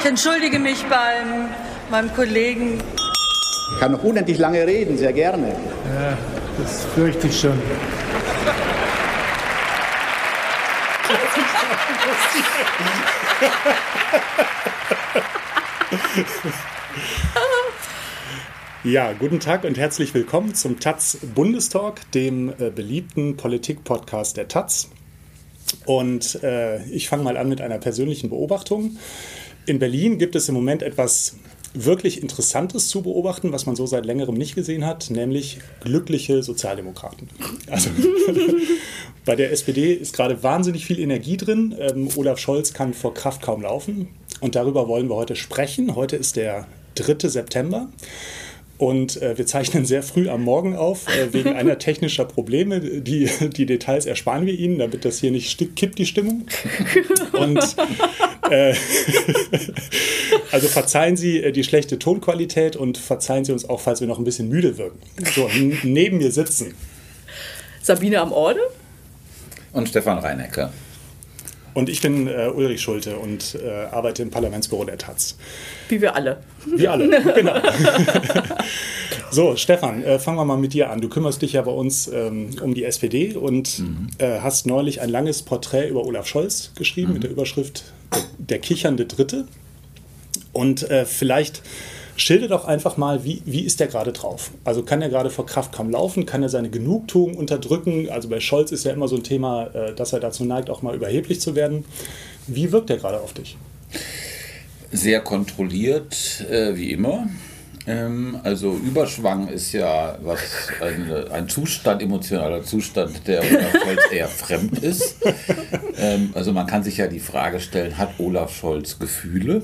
Ich entschuldige mich beim meinem Kollegen. Ich kann noch unendlich lange reden, sehr gerne. Ja, das fürchte ich schon. Ja, guten Tag und herzlich willkommen zum Taz Bundestalk, dem äh, beliebten Politik-Podcast der Taz. Und äh, ich fange mal an mit einer persönlichen Beobachtung. In Berlin gibt es im Moment etwas wirklich Interessantes zu beobachten, was man so seit längerem nicht gesehen hat, nämlich glückliche Sozialdemokraten. Also bei der SPD ist gerade wahnsinnig viel Energie drin. Ähm, Olaf Scholz kann vor Kraft kaum laufen. Und darüber wollen wir heute sprechen. Heute ist der 3. September. Und äh, wir zeichnen sehr früh am Morgen auf, äh, wegen einer technischer Probleme. Die, die Details ersparen wir Ihnen, damit das hier nicht kippt, die Stimmung. Und äh, also verzeihen Sie äh, die schlechte Tonqualität und verzeihen Sie uns auch, falls wir noch ein bisschen müde wirken. So, neben mir sitzen Sabine am Orde und Stefan Reinecke. Und ich bin äh, Ulrich Schulte und äh, arbeite im Parlamentsbüro der Taz. Wie wir alle. Wie alle, genau. so, Stefan, äh, fangen wir mal mit dir an. Du kümmerst dich ja bei uns ähm, um die SPD und mhm. Äh, hast neulich ein langes Porträt über Olaf Scholz geschrieben mhm. mit der Überschrift Der kichernde Dritte. Und äh, vielleicht Schilder doch einfach mal, wie, wie ist der gerade drauf? Also kann er gerade vor Kraft kaum laufen? Kann er seine Genugtuung unterdrücken? Also bei Scholz ist ja immer so ein Thema, äh, dass er dazu neigt, auch mal überheblich zu werden. Wie wirkt er gerade auf dich? Sehr kontrolliert, äh, wie immer. Ähm, also Überschwang ist ja was eine, ein Zustand, emotionaler Zustand, der Olaf Scholz eher fremd ist. Ähm, also man kann sich ja die Frage stellen, hat Olaf Scholz Gefühle?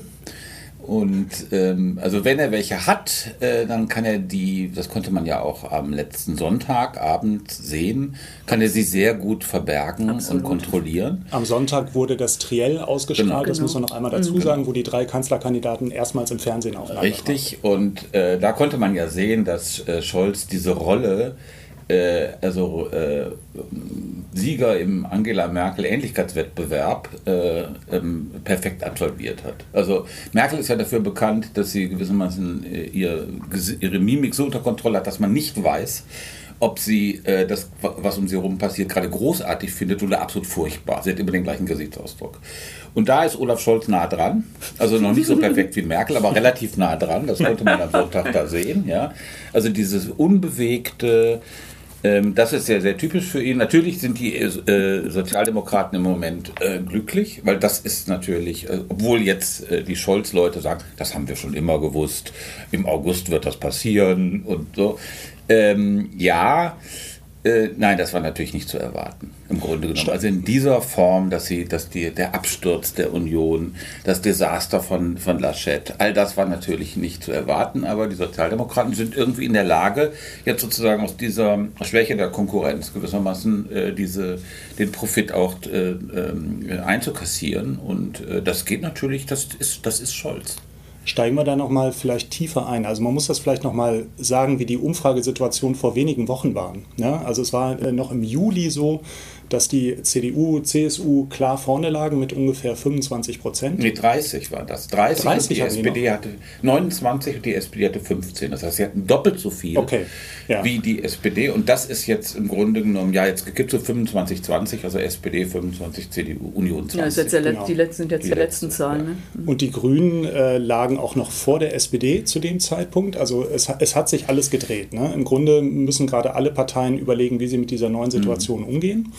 Und ähm, also wenn er welche hat, äh, dann kann er die, das konnte man ja auch am letzten Sonntagabend sehen, kann er sie sehr gut verbergen Absolut. und kontrollieren. Am Sonntag wurde das Triell ausgestrahlt, genau. das muss man noch einmal dazu mhm. sagen, wo die drei Kanzlerkandidaten erstmals im Fernsehen aufnahmen. Richtig, und äh, da konnte man ja sehen, dass äh, Scholz diese Rolle äh, also äh, Sieger im Angela Merkel Ähnlichkeitswettbewerb äh, ähm, perfekt absolviert hat. Also Merkel ist ja dafür bekannt, dass sie gewissermaßen äh, ihr, ihre Mimik so unter Kontrolle hat, dass man nicht weiß, ob sie äh, das, was um sie herum passiert, gerade großartig findet oder absolut furchtbar. Sie hat immer den gleichen Gesichtsausdruck. Und da ist Olaf Scholz nah dran. Also noch nicht so perfekt wie Merkel, aber relativ nah dran. Das konnte man am Sonntag da sehen. Ja? Also dieses unbewegte, das ist sehr, sehr typisch für ihn. Natürlich sind die äh, Sozialdemokraten im Moment äh, glücklich, weil das ist natürlich, äh, obwohl jetzt äh, die Scholz-Leute sagen, das haben wir schon immer gewusst, im August wird das passieren und so. Ähm, ja, nein, das war natürlich nicht zu erwarten, im Grunde genommen. Also in dieser Form, dass sie, dass die, der Absturz der Union, das Desaster von, von Laschet, all das war natürlich nicht zu erwarten, aber die Sozialdemokraten sind irgendwie in der Lage, jetzt sozusagen aus dieser Schwäche der Konkurrenz gewissermaßen äh, diese, den Profit auch äh, äh, einzukassieren. Und äh, das geht natürlich, das ist, das ist Scholz. Steigen wir da nochmal vielleicht tiefer ein. Also man muss das vielleicht nochmal sagen, wie die Umfragesituation vor wenigen Wochen war. Ja, also es war äh, noch im Juli so, dass die CDU, CSU klar vorne lagen mit ungefähr 25 Prozent. Nee, 30 war das. 30, 30 und die SPD hatte 29 und die SPD hatte 15. Das heißt, sie hatten doppelt so viel okay. ja. wie die SPD. Und das ist jetzt im Grunde genommen, ja, jetzt gibt es so 25, 20, also SPD 25, CDU, Union 20. Ja, das jetzt genau. die letzten, sind jetzt die, die letzten, letzten Zahlen. Ja. Ne? Mhm. Und die Grünen äh, lagen auch noch vor der SPD zu dem Zeitpunkt. Also es, es hat sich alles gedreht. Ne? Im Grunde müssen gerade alle Parteien überlegen, wie sie mit dieser neuen Situation mhm. umgehen.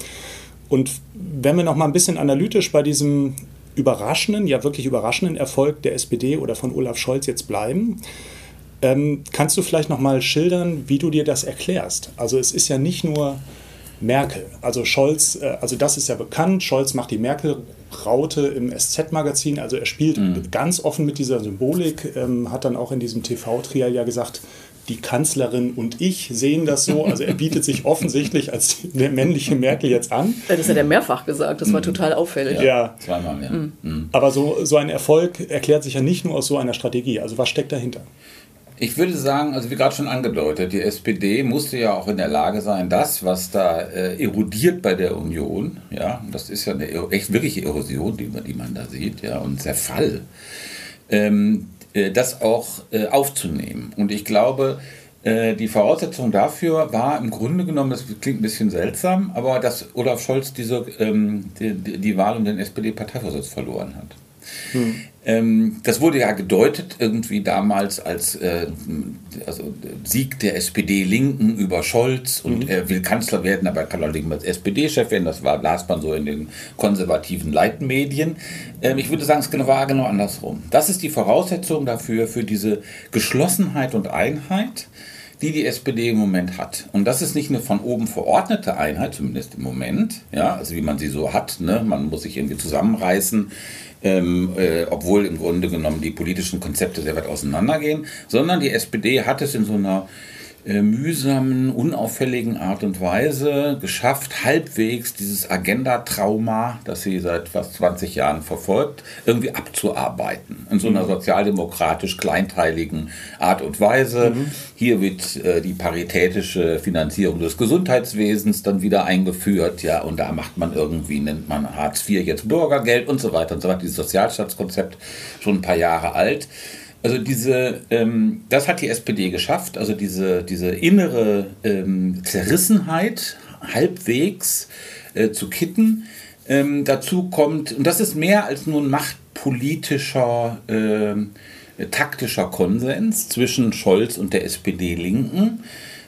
Und wenn wir noch mal ein bisschen analytisch bei diesem überraschenden, ja wirklich überraschenden Erfolg der SPD oder von Olaf Scholz jetzt bleiben, ähm, kannst du vielleicht noch mal schildern, wie du dir das erklärst? Also es ist ja nicht nur Merkel, also Scholz, äh, also das ist ja bekannt, Scholz macht die Merkel-Raute im SZ-Magazin, also er spielt mhm. ganz offen mit dieser Symbolik, ähm, hat dann auch in diesem TV-Trial ja gesagt, die Kanzlerin und ich sehen das so. Also er bietet sich offensichtlich als der männliche Merkel jetzt an. Das hat er mehrfach gesagt, das war mhm. total auffällig. Ja, ja. zweimal, ja. Mhm. Aber so, so ein Erfolg erklärt sich ja nicht nur aus so einer Strategie. Also was steckt dahinter? Ich würde sagen, also wie gerade schon angedeutet, die SPD musste ja auch in der Lage sein, das, was da äh, erodiert bei der Union, ja, das ist ja eine echt wirkliche Erosion, die, die man da sieht, ja, und Zerfall, ähm, äh, das auch äh, aufzunehmen. Und ich glaube, äh, die Voraussetzung dafür war im Grunde genommen, das klingt ein bisschen seltsam, aber dass Olaf Scholz diese, ähm, die, die Wahl um den SPD-Parteivorsitz verloren hat. Hm. Ähm, das wurde ja gedeutet irgendwie damals als äh, also Sieg der SPD-Linken über Scholz und mhm. er will Kanzler werden, aber er kann auch nicht mehr als SPD-Chef werden. Das war, las man so in den konservativen Leitmedien. Ähm, ich würde sagen, es war genau andersrum. Das ist die Voraussetzung dafür, für diese Geschlossenheit und Einheit die die SPD im Moment hat. Und das ist nicht eine von oben verordnete Einheit, zumindest im Moment, ja, also wie man sie so hat. Ne? Man muss sich irgendwie zusammenreißen ähm, äh, obwohl im Grunde genommen die politischen Konzepte sehr weit auseinandergehen, sondern die SPD hat es in so einer äh, mühsamen, unauffälligen Art und Weise geschafft, halbwegs dieses Agenda-Trauma, das sie seit fast 20 Jahren verfolgt, irgendwie abzuarbeiten. In so einer mhm. sozialdemokratisch kleinteiligen Art und Weise. Mhm. Hier wird äh, die paritätische Finanzierung des Gesundheitswesens dann wieder eingeführt, ja, und da macht man irgendwie, nennt man Hartz IV jetzt Bürgergeld und so weiter und so weiter. Dieses Sozialstaatskonzept schon ein paar Jahre alt. Also diese, ähm, das hat die SPD geschafft, also diese, diese innere ähm, Zerrissenheit halbwegs äh, zu kitten. Ähm, dazu kommt, und das ist mehr als nur ein machtpolitischer, äh, taktischer Konsens zwischen Scholz und der SPD-Linken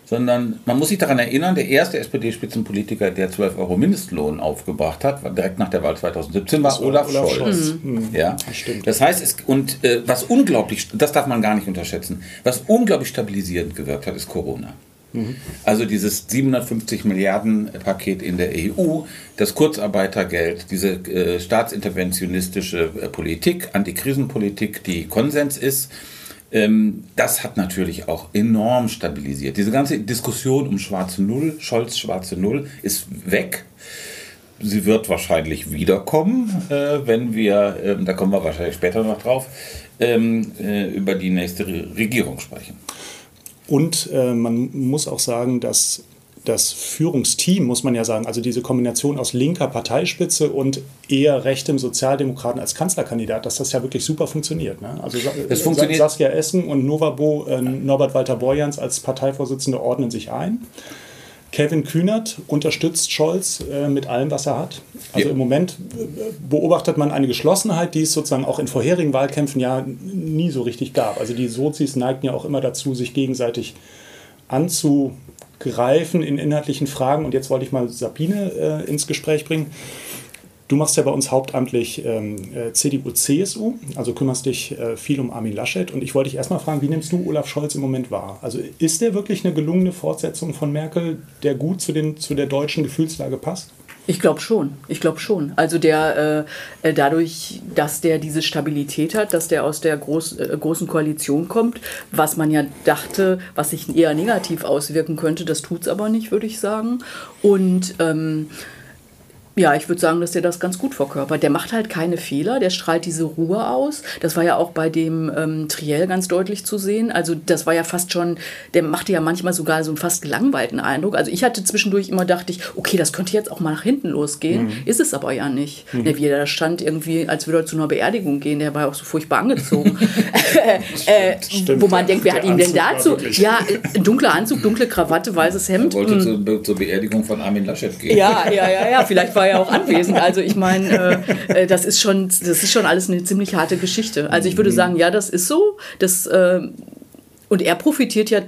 sondern man muss sich daran erinnern, der erste SPD-Spitzenpolitiker, der 12 Euro Mindestlohn aufgebracht hat, war direkt nach der Wahl 2017, war, war Olaf, Olaf, Scholz. Scholz. Mhm. Ja, das, stimmt. das heißt, es, und äh, was unglaublich, das darf man gar nicht unterschätzen, was unglaublich stabilisierend gewirkt hat, ist Corona. Mhm. Also dieses 750 Milliarden Paket in der EU, das Kurzarbeitergeld, diese äh, staatsinterventionistische äh, Politik, Antikrisenpolitik, die Konsens ist, das hat natürlich auch enorm stabilisiert. Diese ganze Diskussion um schwarze Null, Scholz schwarze Null, ist weg. Sie wird wahrscheinlich wiederkommen, äh, wenn wir, äh, da kommen wir wahrscheinlich später noch drauf, ähm, äh, über die nächste Regierung sprechen. Und äh, man muss auch sagen, dass das Führungsteam, muss man ja sagen, also diese Kombination aus linker Parteispitze und eher rechtem Sozialdemokraten als Kanzlerkandidat, dass das ja wirklich super funktioniert. Ne? Also das funktioniert. Saskia Essen und Novabo, äh, Norbert Walter Borjans als Parteivorsitzende ordnen sich ein. Kevin Kühnert unterstützt Scholz äh, mit allem, was er hat. Also ja. im Moment äh, beobachtet man eine Geschlossenheit, die es sozusagen auch in vorherigen Wahlkämpfen ja nie so richtig gab. Also die Sozis neigten ja auch immer dazu, sich gegenseitig anzu greifen in inhaltlichen Fragen. Und jetzt wollte ich mal Sabine äh, ins Gespräch bringen. Du machst ja bei uns hauptamtlich ähm, äh, CDU-CSU, also kümmerst dich äh, viel um Armin Laschet. Und ich wollte dich erstmal fragen, wie nimmst du Olaf Scholz im Moment wahr? Also ist der wirklich eine gelungene Fortsetzung von Merkel, der gut zu, den, zu der deutschen Gefühlslage passt? Ich glaube schon. Ich glaube schon. Also der äh, äh, dadurch, dass der diese Stabilität hat, dass der aus der groß, äh, großen Koalition kommt, was man ja dachte, was sich eher negativ auswirken könnte, das tut es aber nicht, würde ich sagen. Und ähm, ja, ich würde sagen, dass der das ganz gut verkörpert. Der macht halt keine Fehler, der strahlt diese Ruhe aus. Das war ja auch bei dem ähm, Triell ganz deutlich zu sehen. Also das war ja fast schon, der machte ja manchmal sogar so einen fast gelangweilten Eindruck. Also ich hatte zwischendurch immer, dachte ich, okay, das könnte jetzt auch mal nach hinten losgehen. Mhm. Ist es aber ja nicht. Mhm. Wie er da stand, irgendwie, als würde er zu einer Beerdigung gehen, der war auch so furchtbar angezogen. äh, Stimmt, wo man denkt, wer hat ihn denn dazu? Ja, dunkler Anzug, dunkle Krawatte, weißes Hemd. Er wollte mhm. zur, zur Beerdigung von Armin Laschet gehen. Ja, ja, ja, ja. Vielleicht war ja auch anwesend. Also ich meine, äh, äh, das ist schon, das ist schon alles eine ziemlich harte Geschichte. Also ich würde mhm. sagen, ja, das ist so. Das, äh, und er profitiert ja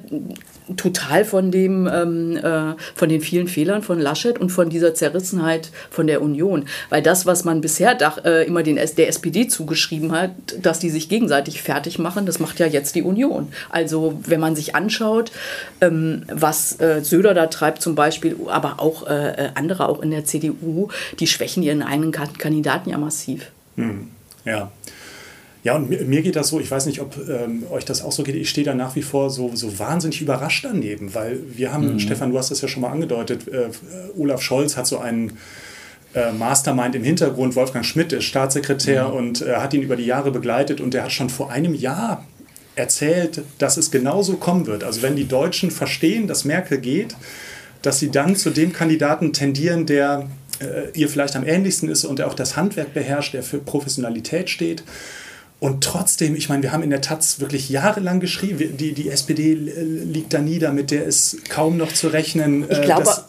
total von dem, ähm, äh, von den vielen Fehlern von Laschet und von dieser Zerrissenheit von der Union. Weil das, was man bisher dach, äh, immer den, der SPD zugeschrieben hat, dass die sich gegenseitig fertig machen, das macht ja jetzt die Union. Also wenn man sich anschaut, ähm, was äh, Söder da treibt zum Beispiel, aber auch äh, äh, andere auch in der CDU, die schwächen ihren eigenen Kandidaten ja massiv. Hm. Ja. Ja, und mir, mir, geht das so, ich weiß nicht, ob ähm, euch das auch so geht, ich stehe da nach wie vor so, so wahnsinnig überrascht daneben, weil wir haben, mhm. Stefan, du hast das ja schon mal angedeutet, äh, Olaf Scholz hat so einen äh, Mastermind im Hintergrund, Wolfgang Schmidt ist Staatssekretär mhm. und äh, hat ihn über die Jahre begleitet und der hat schon vor einem Jahr erzählt, dass es genauso kommen wird. Also wenn die Deutschen verstehen, dass Merkel geht, dass sie dann zu dem Kandidaten tendieren, der äh, ihr vielleicht am ähnlichsten ist und der auch das Handwerk beherrscht, der für Professionalität steht Und trotzdem, ich meine, wir haben in der Taz wirklich jahrelang geschrieben, die, die SPD liegt da nieder, mit der ist kaum noch zu rechnen. Ich glaube, das,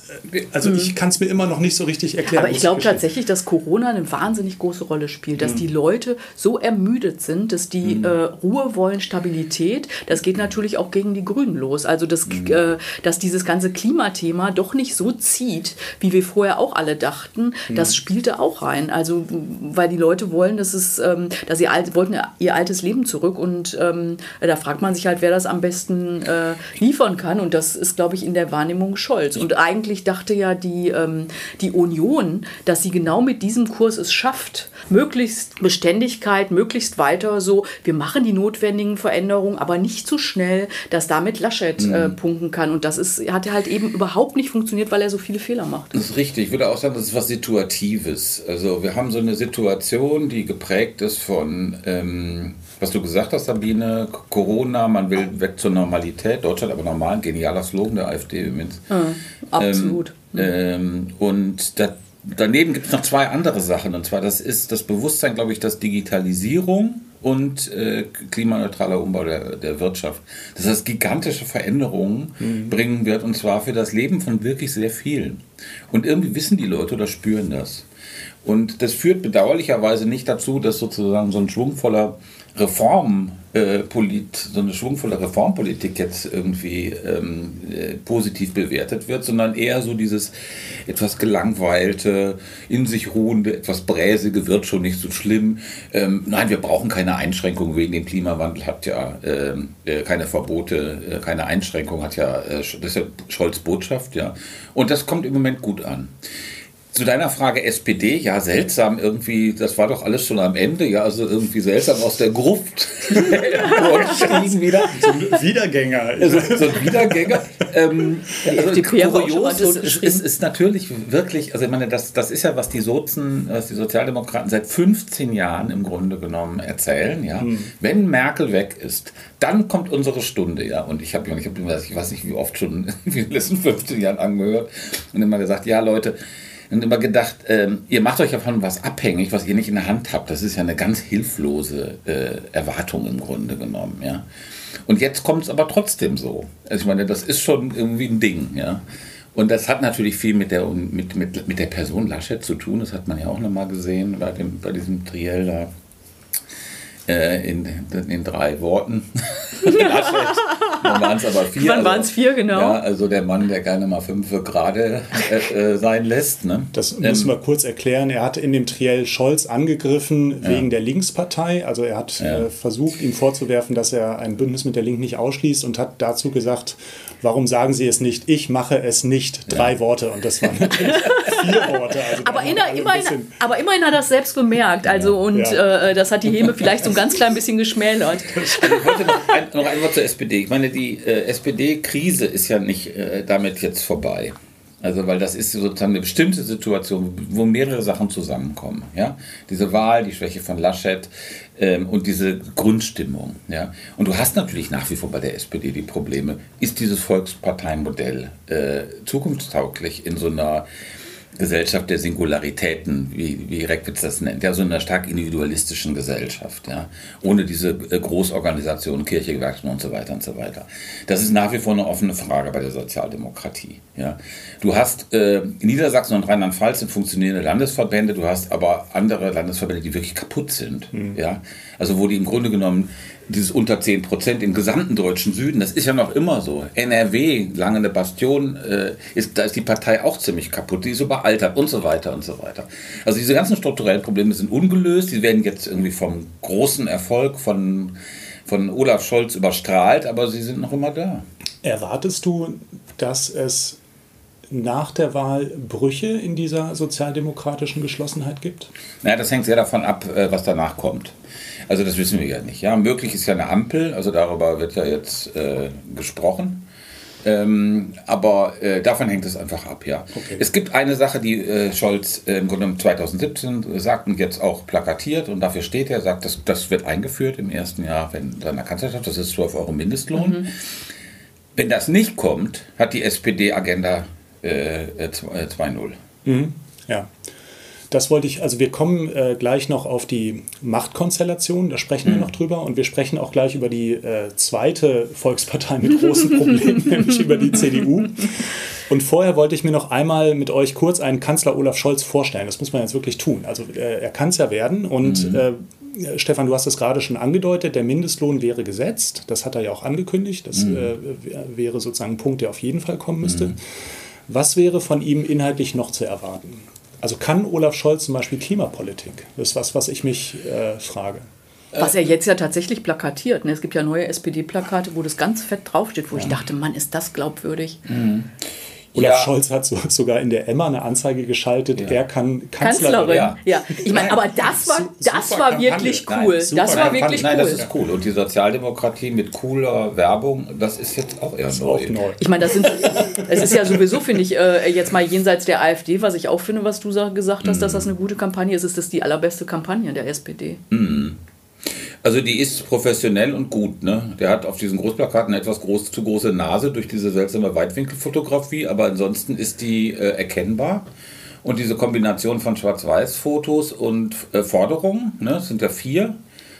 also Mhm. ich kann es mir immer noch nicht so richtig erklären. Aber ich glaube tatsächlich, dass Corona eine wahnsinnig große Rolle spielt, Mhm. dass die Leute so ermüdet sind, dass die äh, Ruhe wollen, Stabilität. Das geht natürlich auch gegen die Grünen los. Also dass, Mhm. äh, dass dieses ganze Klimathema doch nicht so zieht, wie wir vorher auch alle dachten. Mhm. Das spielte auch rein. Also weil die Leute wollen, dass es, ähm, dass sie alt, wollten ihr altes Leben zurück und ähm, da fragt man sich halt, wer das am besten äh, liefern kann. Und das ist, glaube ich, in der Wahrnehmung Scholz. Und eigentlich dachte ja die, ähm, die Union, dass sie genau mit diesem Kurs es schafft, möglichst Beständigkeit, möglichst weiter so, wir machen die notwendigen Veränderungen, aber nicht zu schnell, dass damit Laschet äh, punkten kann. Und das ist, hat halt eben überhaupt nicht funktioniert, weil er so viele Fehler macht. Das ist richtig. Ich würde auch sagen, das ist was Situatives. Also wir haben so eine Situation, die geprägt ist von, ähm, was du gesagt hast, Sabine, Corona, man will weg zur Normalität. Deutschland aber normal, ein genialer Slogan der AfD übrigens. Absolut. Ähm, und da, daneben gibt es noch zwei andere Sachen. Und zwar, das ist das Bewusstsein, glaube ich, dass Digitalisierung und äh, klimaneutraler Umbau der, der Wirtschaft, dass das gigantische Veränderungen bringen wird. Und zwar für das Leben von wirklich sehr vielen. Und irgendwie wissen die Leute oder spüren das. Und das führt bedauerlicherweise nicht dazu, dass sozusagen so ein schwungvoller Reform, äh, polit, so eine schwungvolle Reformpolitik jetzt irgendwie ähm, äh, positiv bewertet wird, sondern eher so dieses etwas gelangweilte, in sich ruhende, etwas bräsige wird schon nicht so schlimm. Ähm, nein, wir brauchen keine Einschränkungen wegen dem Klimawandel, hat ja ähm, äh, keine Verbote, äh, keine Einschränkung, hat ja, äh, das ist ja Scholz Botschaft, ja. Und das kommt im Moment gut an. Zu deiner Frage SPD, ja, seltsam irgendwie, das war doch alles schon am Ende, ja, also irgendwie seltsam aus der Gruft wieder. Wiedergänger. Also, so ein Wiedergänger. Ähm, also FDP haben auch schon mal kurios und es ist, ist natürlich wirklich, also ich meine, das, das ist ja, was die Sozen, was die Sozialdemokraten seit 15 Jahren im Grunde genommen erzählen, ja. Wenn Merkel weg ist, dann kommt unsere Stunde, ja. Und ich habe ich hab, ich weiß nicht, wie oft schon in den letzten 15 Jahren angehört und immer gesagt, ja, Leute, und immer gedacht, ähm, ihr macht euch davon was abhängig, was ihr nicht in der Hand habt. Das ist ja eine ganz hilflose äh, Erwartung im Grunde genommen, ja. Und jetzt kommt es aber trotzdem so. Also ich meine, das ist schon irgendwie ein Ding, ja. Und das hat natürlich viel mit der, mit, mit, mit der Person Laschet zu tun. Das hat man ja auch nochmal gesehen bei, dem, bei diesem Triell da. Äh, in, in drei Worten. Laschet. Dann waren es aber vier. Wann waren's vier, genau? Ja, also der Mann, der gerne mal fünf gerade äh, äh, sein lässt. Ne? Das müssen wir kurz erklären. Er hat in dem Triell Scholz angegriffen wegen der Linkspartei. Also er hat Ja. äh, versucht, ihm vorzuwerfen, dass er ein Bündnis mit der Linken nicht ausschließt und hat dazu gesagt, warum sagen Sie es nicht? Ich mache es nicht. Drei Worte. Und das waren natürlich vier Worte. Also Aber, ein immerhin, aber immerhin hat er es selbst bemerkt. Also, und Ja. Äh, das hat die Heme vielleicht so ein ganz klein bisschen geschmälert. Also ich wollte noch ein, noch ein Wort zur SPD. Ich meine, die äh, SPD-Krise ist ja nicht äh, damit jetzt vorbei. Also, weil das ist sozusagen eine bestimmte Situation, wo mehrere Sachen zusammenkommen. Ja? Diese Wahl, die Schwäche von Laschet ähm, und diese Grundstimmung. Ja? Und du hast natürlich nach wie vor bei der SPD die Probleme. Ist dieses Volksparteienmodell äh, zukunftstauglich in so einer Gesellschaft der Singularitäten, wie, wie Reckwitz das nennt, ja, so einer stark individualistischen Gesellschaft, ja, ohne diese äh, Großorganisationen, Kirche, Gewerkschaften und so weiter und so weiter. Das ist nach wie vor eine offene Frage bei der Sozialdemokratie, ja. Du hast äh, Niedersachsen und Rheinland-Pfalz sind funktionierende Landesverbände, du hast aber andere Landesverbände, die wirklich kaputt sind, ja, also wo die im Grunde genommen dieses unter 10 Prozent im gesamten deutschen Süden, das ist ja noch immer so. NRW, lange eine Bastion, äh, ist, da ist die Partei auch ziemlich kaputt, die ist überaltert und so weiter und so weiter. Also diese ganzen strukturellen Probleme sind ungelöst, die werden jetzt irgendwie vom großen Erfolg von, von Olaf Scholz überstrahlt, aber sie sind noch immer da. Erwartest du, dass es nach der Wahl Brüche in dieser sozialdemokratischen Geschlossenheit gibt? Naja, das hängt sehr davon ab, äh, was danach kommt. Also das wissen wir ja nicht. Ja, möglich ist ja eine Ampel, also darüber wird ja jetzt äh, gesprochen. Ähm, aber äh, davon hängt es einfach ab, ja. Okay. Es gibt eine Sache, die äh, Scholz äh, im Grunde genommen 2017 sagt und jetzt auch plakatiert und dafür steht er, sagt, das, das wird eingeführt im ersten Jahr wenn, seiner Kanzlerschaft, das ist 12 Euro Mindestlohn. Wenn das nicht kommt, hat die SPD Agenda äh, äh, 2.0. Mhm. Ja. das wollte ich, also wir kommen äh, gleich noch auf die Machtkonstellation, da sprechen wir noch drüber und wir sprechen auch gleich über die äh, zweite Volkspartei mit großen Problemen, nämlich über die CDU. Und vorher wollte ich mir noch einmal mit euch kurz einen Kanzler Olaf Scholz vorstellen. Das muss man jetzt wirklich tun. Also äh, er kann es ja werden und äh, Stefan, du hast es gerade schon angedeutet, der Mindestlohn wäre gesetzt. Das hat er ja auch angekündigt. Das äh, wäre sozusagen ein Punkt, der auf jeden Fall kommen müsste. Was wäre von ihm inhaltlich noch zu erwarten? Also kann Olaf Scholz zum Beispiel Klimapolitik? Das ist was, was ich mich äh, frage. Was er jetzt ja tatsächlich plakatiert. Ne? Es gibt ja neue SPD-Plakate, wo das ganz fett draufsteht, wo ich dachte, Mann, ist das glaubwürdig. Olaf Ja. Scholz hat so, sogar in der Emma eine Anzeige geschaltet, er kann Kanzlerin. Kanzlerin. Ja. Ja, ich meine, aber das war, das war wirklich Nein, cool. super das war wirklich Nein, cool. das ist cool. Und die Sozialdemokratie mit cooler Werbung, das ist jetzt auch eher Das neu. auch neu. Ich meine, das sind, es ist ja sowieso, finde ich, äh, jetzt mal jenseits der AfD, was ich auch finde, was du sa- gesagt hast, dass das eine gute Kampagne ist, ist das die allerbeste Kampagne der SPD. Also die ist professionell und gut. Ne? Der hat auf diesen Großplakaten eine etwas groß, zu große Nase durch diese seltsame Weitwinkelfotografie, aber ansonsten ist die äh, erkennbar. Und diese Kombination von Schwarz-Weiß-Fotos und äh, Forderungen, ne? das sind ja vier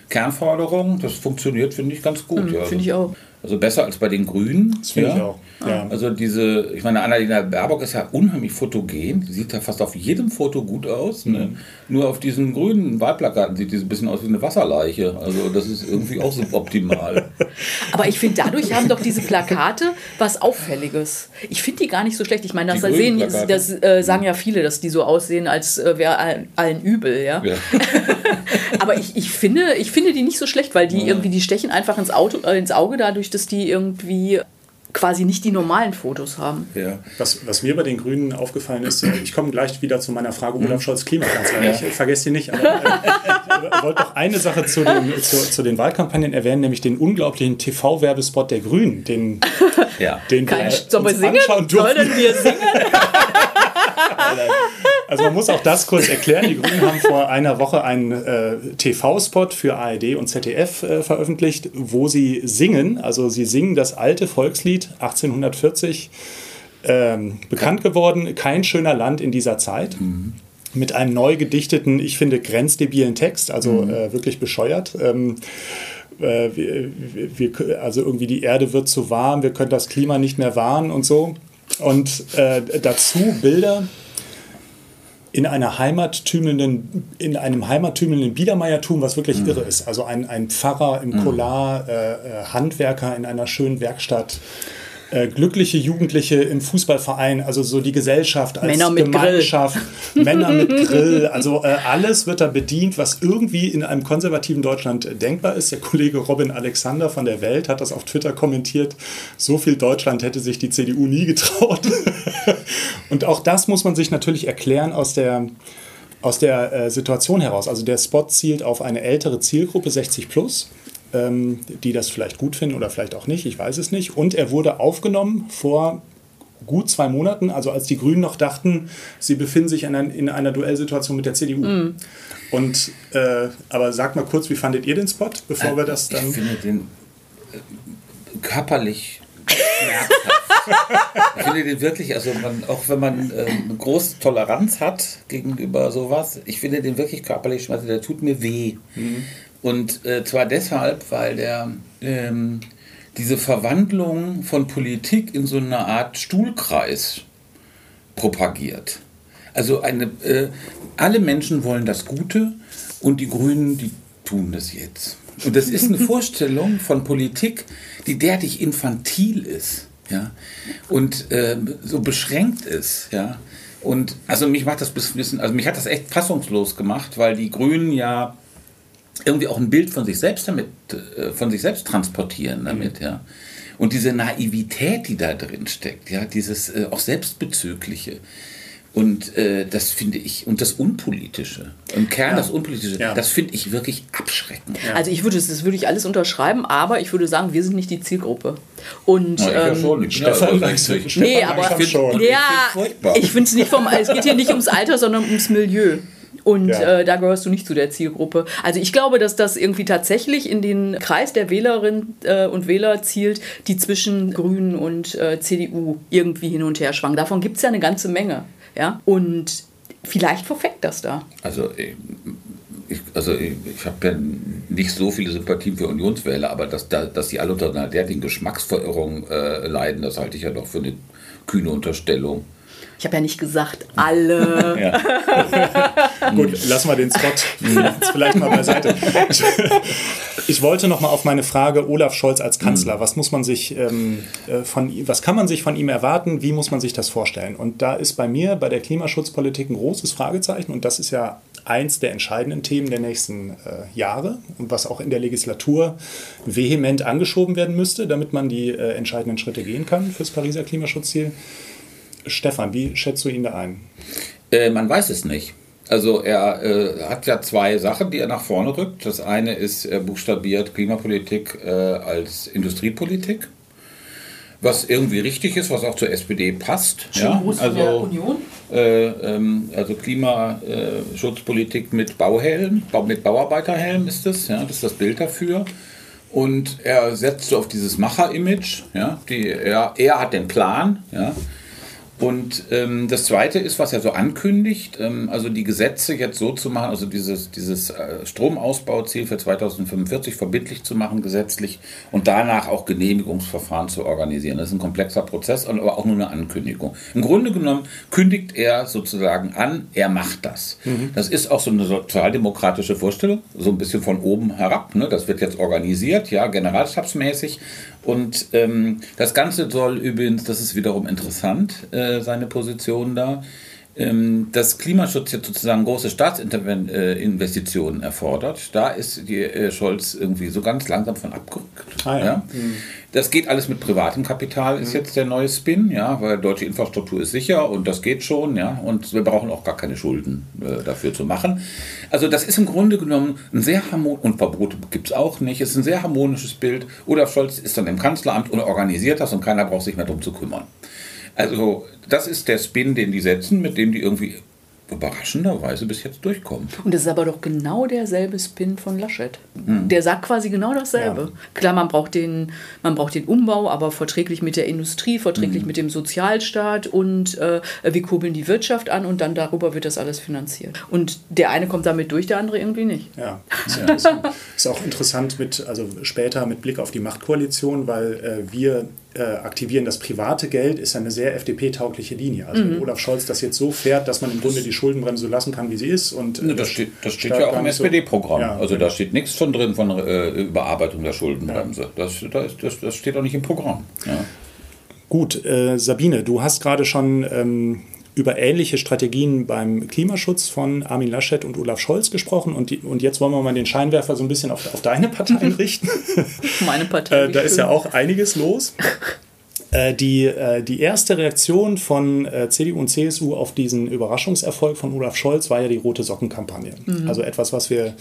Kernforderungen, das funktioniert, finde ich, ganz gut. ja. Finde ich auch. Also besser als bei den Grünen. Das finde ich auch. Ja. Also diese, ich meine, Annalena Baerbock ist ja unheimlich fotogen. Die sieht ja fast auf jedem Foto gut aus. Ne? Mhm. Nur auf diesen grünen Wahlplakaten sieht die so ein bisschen aus wie eine Wasserleiche. Also das ist irgendwie auch suboptimal. Aber ich finde, dadurch haben doch diese Plakate was Auffälliges. Ich finde die gar nicht so schlecht. Ich meine, das, sehen, das äh, sagen ja viele, dass die so aussehen, als äh, wäre allen, allen übel. Ja? Ja. Aber ich, ich, finde, ich finde die nicht so schlecht, weil die irgendwie, die stechen einfach ins, Auto, äh, ins Auge dadurch, dass die irgendwie quasi nicht die normalen Fotos haben. Ja. Was, was mir bei den Grünen aufgefallen ist, äh, ich komme gleich wieder zu meiner Frage Mhm. Olaf Scholz Klimakanzler. Ich vergesse die nicht, aber äh, ich wollte noch eine Sache zu den, zu, zu den Wahlkampagnen erwähnen, nämlich den unglaublichen TV-Werbespot der Grünen, den, ja. den wir Kein, sollen wir uns singen? anschauen durften. Sollen wir singen? Also man muss auch das kurz erklären. Die Grünen haben vor einer Woche einen äh, TV-Spot für ARD und ZDF äh, veröffentlicht, wo sie singen. Also sie singen das alte Volkslied 1840, ähm, bekannt geworden, Kein schöner Land in dieser Zeit. Mit einem neu gedichteten, ich finde, grenzdebilen Text, also äh, wirklich bescheuert. Ähm, äh, wir, wir- also irgendwie die Erde wird zu warm, wir können das Klima nicht mehr wahren und so. Und äh, dazu Bilder in einer heimattümelnden, in einem heimattümelnden Biedermeiertum, was wirklich irre ist. Also ein, ein Pfarrer im Collar, äh, äh, Handwerker in einer schönen Werkstatt, äh, glückliche Jugendliche im Fußballverein, also so die Gesellschaft als Männer. Gemeinschaft, Männer mit Grill, also äh, alles wird da bedient, was irgendwie in einem konservativen Deutschland denkbar ist. Der Kollege Robin Alexander von der Welt hat das auf Twitter kommentiert. So viel Deutschland hätte sich die CDU nie getraut. Und auch das muss man sich natürlich erklären aus der aus der äh, Situation heraus. Also der Spot zielt auf eine ältere Zielgruppe, 60 plus, die das vielleicht gut finden oder vielleicht auch nicht, ich weiß es nicht. Und er wurde aufgenommen vor gut zwei Monaten, also als die Grünen noch dachten, sie befinden sich in, ein, in einer Duellsituation mit der CDU. Und äh, aber sagt mal kurz, wie fandet ihr den Spot, bevor wir das Ich dann. finde den äh, körperlich schmerzhaft. ich finde den wirklich, also man, auch wenn man äh, eine große Toleranz hat gegenüber sowas, ich finde den wirklich körperlich schmerzhaft, der tut mir weh. Und äh, zwar deshalb, weil der ähm, diese Verwandlung von Politik in so eine Art Stuhlkreis propagiert. Also eine, äh, alle Menschen wollen das Gute und die Grünen, die tun das jetzt. Und das ist eine Vorstellung von Politik, die derartig infantil ist, ja, und ähm, so beschränkt ist, ja. Und also mich macht das bis bisschen, also mich hat das echt fassungslos gemacht, weil die Grünen ja irgendwie auch ein Bild von sich selbst damit, äh, von sich selbst transportieren damit, ja. Und diese Naivität, die da drin steckt, ja, dieses äh, auch selbstbezügliche. Und äh, das finde ich, und das Unpolitische, im Kern das Unpolitische, Ja. das finde ich wirklich abschreckend. Also ich würde, das würde ich alles unterschreiben, aber ich würde sagen, wir sind nicht die Zielgruppe. Und Na, ich ja ähm, schon, bin ja Stefan, Stefan Nee, aber- Ich find- schon. Ja, ich finde es nicht vom, es geht hier nicht ums Alter, sondern ums Milieu. Und Ja. äh, da gehörst du nicht zu der Zielgruppe. Also ich glaube, dass das irgendwie tatsächlich in den Kreis der Wählerinnen äh, und Wähler zielt, die zwischen Grünen und äh, CDU irgendwie hin und her schwanken. Davon gibt es ja eine ganze Menge. Ja? Und vielleicht verfeckt das da. Also ich, also ich, ich habe ja nicht so viele Sympathien für Unionswähler, aber dass, dass die alle unter einer derartigen Geschmacksverirrung äh, leiden, das halte ich ja doch für eine kühne Unterstellung. Ich habe ja nicht gesagt, alle. ja. Gut, lassen wir den Spot jetzt vielleicht mal beiseite. Ich wollte noch mal auf meine Frage Olaf Scholz als Kanzler. Was muss man sich ähm, äh, von, was kann man sich von ihm erwarten? Wie muss man sich das vorstellen? Und da ist bei mir bei der Klimaschutzpolitik ein großes Fragezeichen und das ist ja eins der entscheidenden Themen der nächsten äh, Jahre und was auch in der Legislatur vehement angeschoben werden müsste, damit man die äh, entscheidenden Schritte gehen kann fürs Pariser Klimaschutzziel. Stefan, wie schätzt du ihn da ein? Äh, man weiß es nicht. Also er äh, hat ja zwei Sachen, die er nach vorne rückt. Das eine ist, er buchstabiert Klimapolitik äh, als Industriepolitik, was irgendwie richtig ist, was auch zur SPD passt. Schön ja? also, der Union. Äh, ähm, also Klimaschutzpolitik mit Bauhelm, mit Bauarbeiterhelm ist das. Ja? Das ist das Bild dafür. Und er setzt so auf dieses Macher-Image. Ja? Die, er, er hat den Plan. Ja? Und ähm, das Zweite ist, was er so ankündigt, ähm, also die Gesetze jetzt so zu machen, also dieses, dieses äh, Stromausbauziel für 2045 verbindlich zu machen, gesetzlich und danach auch Genehmigungsverfahren zu organisieren. Das ist ein komplexer Prozess, aber auch nur eine Ankündigung. Im Grunde genommen kündigt er sozusagen an, er macht das. Mhm. Das ist auch so eine sozialdemokratische Vorstellung, so ein bisschen von oben herab. Ne? Das wird jetzt organisiert, ja, generalstabsmäßig. Und ähm, das Ganze soll übrigens, das ist wiederum interessant, äh, seine Position da, dass Klimaschutz jetzt sozusagen große Staatsinvestitionen erfordert. Da ist die äh, Scholz irgendwie so ganz langsam von abgerückt. Ah, ja. Ja? Mhm. Das geht alles mit privatem Kapital, ist mhm. jetzt der neue Spin, ja, weil deutsche Infrastruktur ist sicher und das geht schon, ja, und wir brauchen auch gar keine Schulden äh, dafür zu machen. Also das ist im Grunde genommen ein sehr harmonisch, und Verbote gibt es auch nicht, es ist ein sehr harmonisches Bild. Olaf Scholz ist dann im Kanzleramt und organisiert das und keiner braucht sich mehr darum zu kümmern. Also das ist der Spin, den die setzen, mit dem die irgendwie überraschenderweise bis jetzt durchkommen. Und das ist aber doch genau derselbe Spin von Laschet. Mhm. Der sagt quasi genau dasselbe. Ja. Klar, man braucht, den, man braucht den Umbau, aber verträglich mit der Industrie, verträglich mhm. mit dem Sozialstaat und äh, wir kurbeln die Wirtschaft an und dann darüber wird das alles finanziert. Und der eine kommt damit durch, der andere irgendwie nicht. Ja, ja ist, ist auch interessant mit, also später mit Blick auf die Machtkoalition, weil äh, wir äh, aktivieren das private Geld, ist eine sehr FDP-taugliche Linie. Also mhm. wenn Olaf Scholz das jetzt so fährt, dass man im Grunde die Schuldenbremse so lassen kann, wie sie ist. Und, ne, das steht, das steht ja auch im SPD-Programm. Ja, also genau. da steht nichts von drin von äh, Überarbeitung der Schuldenbremse. Ja. Das, das, das, das, steht auch nicht im Programm. Ja. Gut, äh, Sabine, du hast gerade schon ähm, über ähnliche Strategien beim Klimaschutz von Armin Laschet und Olaf Scholz gesprochen. Und, die, und jetzt wollen wir mal den Scheinwerfer so ein bisschen auf, auf deine Partei richten. Meine Partei. äh, da ist ja auch einiges los. Äh, die, äh, die erste Reaktion von äh, CDU und CSU auf diesen Überraschungserfolg von Olaf Scholz war ja die Rote Sockenkampagne. Mhm. Also etwas, was wir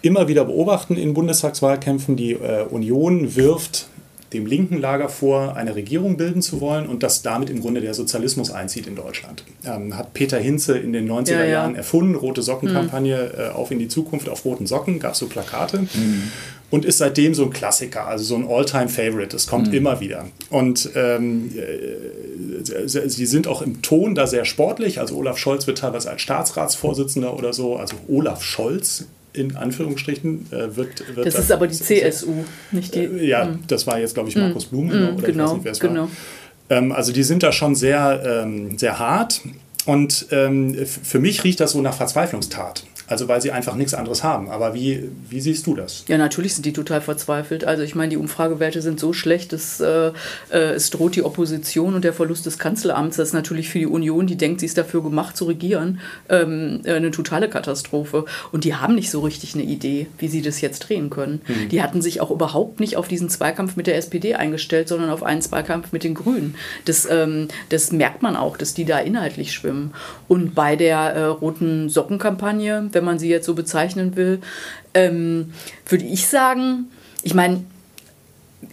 immer wieder beobachten in Bundestagswahlkämpfen. Die Union wirft dem linken Lager vor, eine Regierung bilden zu wollen und dass damit im Grunde der Sozialismus einzieht in Deutschland. Ähm, hat Peter Hinze in den 90er ja, ja. Jahren erfunden, rote Sockenkampagne, mhm. äh, auf in die Zukunft auf roten Socken, gab es so Plakate. Mhm. Und ist seitdem so ein Klassiker, also so ein All-Time-Favorite. Es kommt mhm. immer wieder. Und ähm, äh, sie sind auch im Ton da sehr sportlich. Also Olaf Scholz wird teilweise als Staatsratsvorsitzender oder so, also Olaf Scholz in Anführungsstrichen äh, wird, wird. Das ist aber die CSU, nicht die. Äh, ja, mm. das war jetzt, glaube ich, Markus mm. Blumen. Mm, oder genau, nicht, genau. Ähm, also die sind da schon sehr, ähm, sehr hart. Und ähm, für mich riecht das so nach Verzweiflungstat. Also weil sie einfach nichts anderes haben. Aber wie, wie siehst du das? Ja, natürlich sind die total verzweifelt. Also ich meine, die Umfragewerte sind so schlecht, dass äh, äh, es droht die Opposition und der Verlust des Kanzleramts. Das ist natürlich für die Union, die denkt, sie ist dafür gemacht zu regieren, ähm, äh, eine totale Katastrophe. Und die haben nicht so richtig eine Idee, wie sie das jetzt drehen können. Mhm. Die hatten sich auch überhaupt nicht auf diesen Zweikampf mit der SPD eingestellt, sondern auf einen Zweikampf mit den Grünen. Das, ähm, das merkt man auch, dass die da inhaltlich schwimmen. Und bei der äh, roten Sockenkampagne, wenn man sie jetzt so bezeichnen will, ähm, würde ich sagen, ich meine,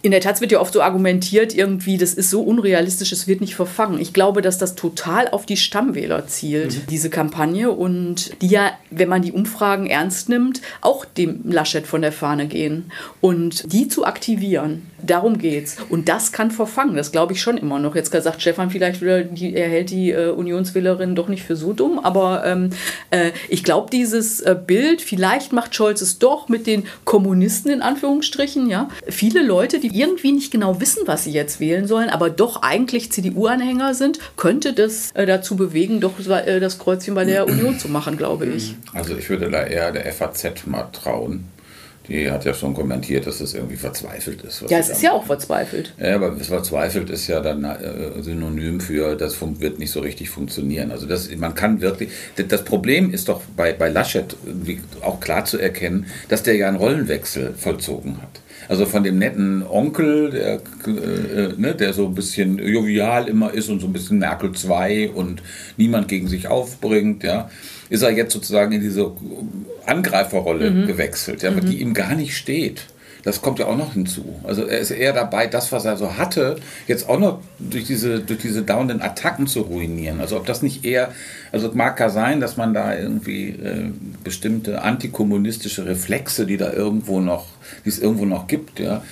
in der Tat wird ja oft so argumentiert, irgendwie, das ist so unrealistisch, es wird nicht verfangen. Ich glaube, dass das total auf die Stammwähler zielt, mhm. diese Kampagne. Und die ja, wenn man die Umfragen ernst nimmt, auch dem Laschet von der Fahne gehen. Und die zu aktivieren, darum geht's. Und das kann verfangen, das glaube ich schon immer noch. Jetzt sagt Stefan vielleicht wieder, die, er hält die äh, Unionswählerin doch nicht für so dumm, aber ähm, äh, ich glaube, dieses äh, Bild, vielleicht macht Scholz es doch mit den Kommunisten in Anführungsstrichen, ja. Viele Leute, die irgendwie nicht genau wissen, was sie jetzt wählen sollen, aber doch eigentlich CDU-Anhänger sind, könnte das äh, dazu bewegen, doch äh, das Kreuzchen bei der Union zu machen, glaube ich. Also ich würde da eher der FAZ mal trauen. Die hat ja schon kommentiert, dass es irgendwie verzweifelt ist. Ja, es ist ja auch verzweifelt. Ja, aber verzweifelt ist ja dann äh, Synonym für, das wird nicht so richtig funktionieren. Also das, man kann wirklich, das Problem ist doch bei, bei Laschet auch klar zu erkennen, dass der ja einen Rollenwechsel vollzogen hat. Also von dem netten Onkel, der, äh, ne, der so ein bisschen jovial immer ist und so ein bisschen Merkel 2 und niemand gegen sich aufbringt, ja, ist er jetzt sozusagen in diese Angreiferrolle mhm. gewechselt, ja, mhm. die ihm gar nicht steht. Das kommt ja auch noch hinzu. Also er ist eher dabei, das, was er so hatte, jetzt auch noch durch diese, durch diese dauernden Attacken zu ruinieren. Also ob das nicht eher, also mag ja sein, dass man da irgendwie äh, bestimmte antikommunistische Reflexe, die da irgendwo noch, die es irgendwo noch gibt, ja,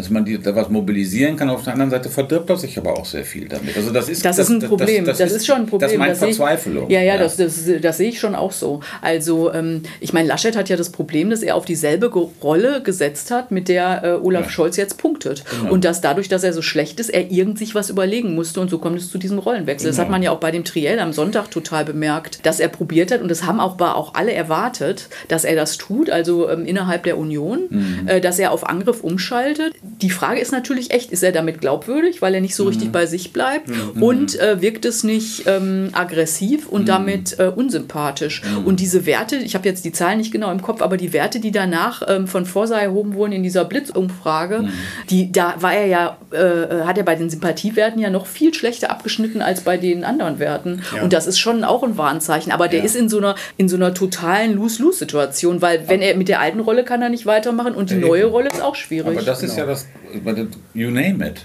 dass man die, da was mobilisieren kann. Auf der anderen Seite verdirbt er sich aber auch sehr viel damit. Also das ist, das, das ist ein Problem. Das, das, das, ist schon ein Problem. Das ist meine Verzweiflung. Ich, ja, ja, ja. Das, das, das, sehe ich schon auch so. Also ähm, ich meine, Laschet hat ja das Problem, dass er auf dieselbe Rolle gesetzt hat, mit der äh, Olaf ja. Scholz jetzt punktet. Genau. Und dass dadurch, dass er so schlecht ist, er irgend sich was überlegen musste. Und so kommt es zu diesem Rollenwechsel. Genau. Das hat genau. man ja auch bei dem Triell am Sonntag total bemerkt, dass er probiert hat. Und das haben auch, auch alle erwartet, dass er das tut, also ähm, innerhalb der Union, mhm. äh, dass er auf Angriff umschaltet. Die Frage ist natürlich, echt, ist er damit glaubwürdig, weil er nicht so richtig mhm. bei sich bleibt mhm. und äh, wirkt es nicht ähm, aggressiv und mhm. damit äh, unsympathisch. Mhm. Und diese Werte, ich habe jetzt die Zahlen nicht genau im Kopf, aber die Werte, die danach ähm, von Forsa erhoben wurden in dieser Blitzumfrage, mhm. die, da war er ja, äh, hat er bei den Sympathiewerten ja noch viel schlechter abgeschnitten als bei den anderen Werten. Ja. Und das ist schon auch ein Warnzeichen. Aber der ja. ist in so einer, in so einer totalen Lose-Lose-Situation, weil wenn er mit der alten Rolle kann er nicht weitermachen und die neue Rolle ist auch schwierig. Aber das ist genau. ja das, you name it.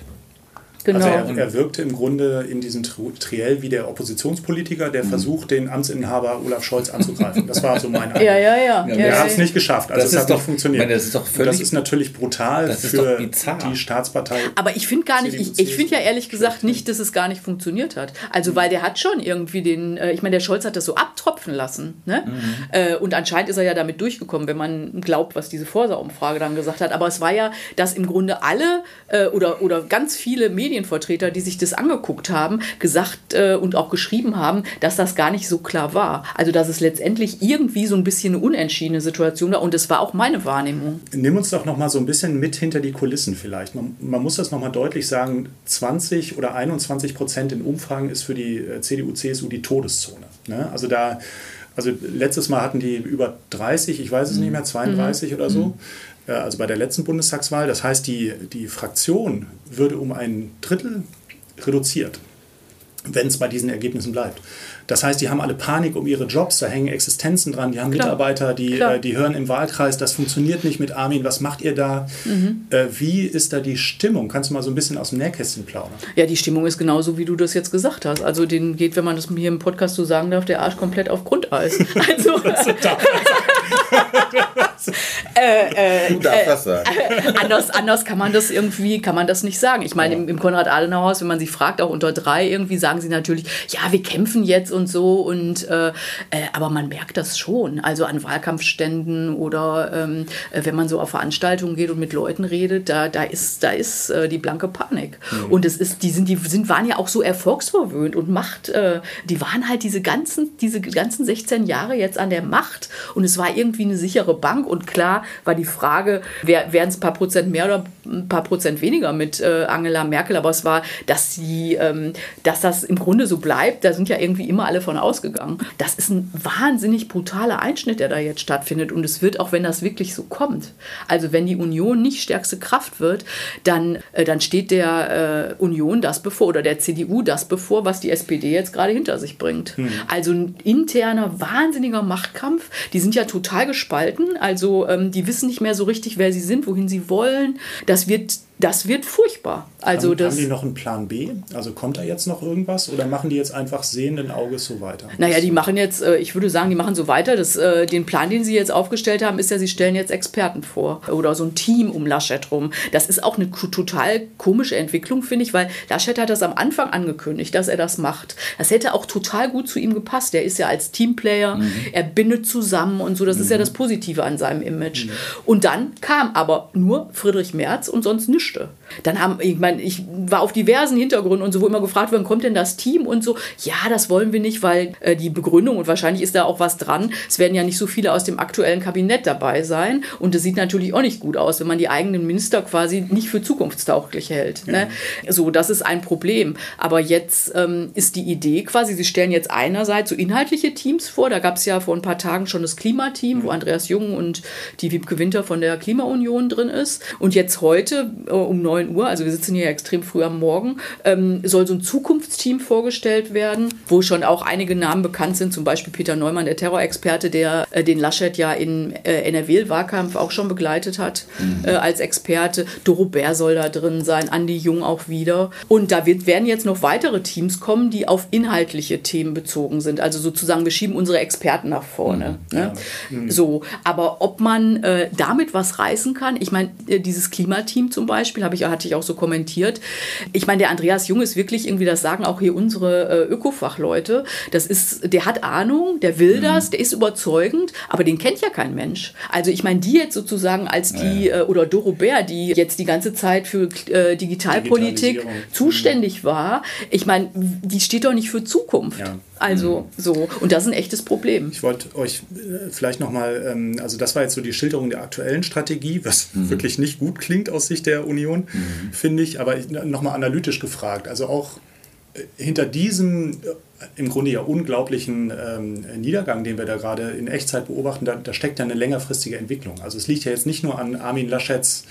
Genau. Also er, er, wirkte im Grunde in diesem Triell wie der Oppositionspolitiker, der mhm. versucht, den Amtsinhaber Olaf Scholz anzugreifen. Das war so mein Eindruck. ja, ja, ja. ja er hat es nicht geschafft. Also das es hat doch, nicht funktioniert. Meine, das ist doch völlig, das ist natürlich brutal für die Staatspartei. Aber ich finde gar nicht, ich, ich finde ja ehrlich gesagt nicht, dass es gar nicht funktioniert hat. Also mhm. weil der hat schon irgendwie den, äh, ich meine, der Scholz hat das so abtropfen lassen. Ne? Mhm. Äh, und anscheinend ist er ja damit durchgekommen, wenn man glaubt, was diese Vorsa-Umfrage dann gesagt hat. Aber es war ja, dass im Grunde alle äh, oder, oder ganz viele Medienvertreter, die sich das angeguckt haben, gesagt äh, und auch geschrieben haben, dass das gar nicht so klar war. Also dass es letztendlich irgendwie so ein bisschen eine unentschiedene Situation war und das war auch meine Wahrnehmung. Nimm uns doch noch mal so ein bisschen mit hinter die Kulissen vielleicht. Man, man muss das noch mal deutlich sagen, 20 oder 21 Prozent in Umfragen ist für die äh, CDU, CSU die Todeszone. Ne? Also da also letztes Mal hatten die über 30, ich weiß es nicht mehr, 32 mhm. oder so. Äh, also bei der letzten Bundestagswahl. Das heißt, die, die Fraktion würde um ein Drittel reduziert, wenn es bei diesen Ergebnissen bleibt. Das heißt, die haben alle Panik um ihre Jobs, da hängen Existenzen dran, die haben Klar. Mitarbeiter, die, äh, die hören im Wahlkreis, das funktioniert nicht mit Armin, was macht ihr da? Mhm. Äh, wie ist da die Stimmung? Kannst du mal so ein bisschen aus dem Nähkästchen plaudern? Ja, die Stimmung ist genauso, wie du das jetzt gesagt hast. Also den geht, wenn man das hier im Podcast so sagen darf, der Arsch komplett auf Grundeis. Also, äh, äh, du darfst das sagen. Äh, anders, anders kann man das irgendwie, kann man das nicht sagen. Ich meine, im, im Konrad-Adenauer-Haus, wenn man sie fragt, auch unter drei, irgendwie sagen sie natürlich, ja, wir kämpfen jetzt und so. Und, äh, äh, aber man merkt das schon. Also an Wahlkampfständen oder ähm, äh, wenn man so auf Veranstaltungen geht und mit Leuten redet, da, da ist, da ist äh, die blanke Panik. Mhm. Und es ist, die sind, die sind, waren ja auch so erfolgsverwöhnt und Macht, äh, die waren halt diese ganzen, diese ganzen 16 Jahre jetzt an der Macht und es war irgendwie eine sichere Bank und klar war die Frage, werden es ein paar Prozent mehr oder ein paar Prozent weniger mit äh, Angela Merkel, aber es war, dass sie, ähm, dass das im Grunde so bleibt, da sind ja irgendwie immer alle von ausgegangen. Das ist ein wahnsinnig brutaler Einschnitt, der da jetzt stattfindet. Und es wird auch, wenn das wirklich so kommt, also wenn die Union nicht stärkste Kraft wird, dann, äh, dann steht der äh, Union das bevor oder der CDU das bevor, was die SPD jetzt gerade hinter sich bringt. Hm. Also ein interner, wahnsinniger Machtkampf. Die sind ja total gespalten. Also ähm, die wissen nicht mehr so richtig, wer sie sind, wohin sie wollen. Das wird das wird furchtbar. Also haben, das, haben die noch einen Plan B? Also kommt da jetzt noch irgendwas oder machen die jetzt einfach sehenden Auges so weiter? Naja, die machen jetzt, äh, ich würde sagen, die machen so weiter. Das, äh, den Plan, den sie jetzt aufgestellt haben, ist ja, sie stellen jetzt Experten vor oder so ein Team um Laschet rum. Das ist auch eine total komische Entwicklung, finde ich, weil Laschet hat das am Anfang angekündigt, dass er das macht. Das hätte auch total gut zu ihm gepasst. Der ist ja als Teamplayer, mhm. er bindet zusammen und so. Das mhm. ist ja mhm. das Positive an seinem Image. Mhm. Und dann kam aber nur Friedrich Merz und sonst nichts. Dann haben, ich meine, ich war auf diversen Hintergründen und so, wo immer gefragt worden, kommt denn das Team und so. Ja, das wollen wir nicht, weil äh, die Begründung und wahrscheinlich ist da auch was dran. Es werden ja nicht so viele aus dem aktuellen Kabinett dabei sein und es sieht natürlich auch nicht gut aus, wenn man die eigenen Minister quasi nicht für zukunftstauglich hält. Ne? Ja. So, das ist ein Problem. Aber jetzt ähm, ist die Idee quasi, sie stellen jetzt einerseits so inhaltliche Teams vor. Da gab es ja vor ein paar Tagen schon das Klimateam, wo Andreas Jung und die Wiebke Winter von der Klimaunion drin ist. Und jetzt heute um 9 Uhr, also wir sitzen hier extrem früh am Morgen, ähm, soll so ein Zukunftsteam vorgestellt werden, wo schon auch einige Namen bekannt sind, zum Beispiel Peter Neumann, der Terrorexperte, der äh, den Laschet ja in äh, NRW-Wahlkampf auch schon begleitet hat mhm. äh, als Experte. Doro Bär soll da drin sein, Andi Jung auch wieder. Und da wird, werden jetzt noch weitere Teams kommen, die auf inhaltliche Themen bezogen sind. Also sozusagen, wir schieben unsere Experten nach vorne. Mhm. Ne? Ja. Mhm. So, aber ob man äh, damit was reißen kann, ich meine, äh, dieses Klimateam zum Beispiel, Beispiel, habe ich, hatte ich auch so kommentiert. Ich meine, der Andreas Jung ist wirklich irgendwie, das sagen auch hier unsere äh, Ökofachleute, das ist, der hat Ahnung, der will mhm. das, der ist überzeugend, aber den kennt ja kein Mensch. Also ich meine, die jetzt sozusagen als die, ja. Äh, oder Doro Bär, die jetzt die ganze Zeit für äh, Digitalpolitik zuständig mhm. war, ich meine, die steht doch nicht für Zukunft. Ja. Also mhm. so, und das ist ein echtes Problem. Ich wollte euch äh, vielleicht nochmal, ähm, also das war jetzt so die Schilderung der aktuellen Strategie, was mhm. wirklich nicht gut klingt aus Sicht der Union, mhm. finde ich, aber nochmal analytisch gefragt. Also auch äh, hinter diesem äh, im Grunde ja unglaublichen ähm, Niedergang, den wir da gerade in Echtzeit beobachten, da, da steckt ja eine längerfristige Entwicklung. Also es liegt ja jetzt nicht nur an Armin Laschets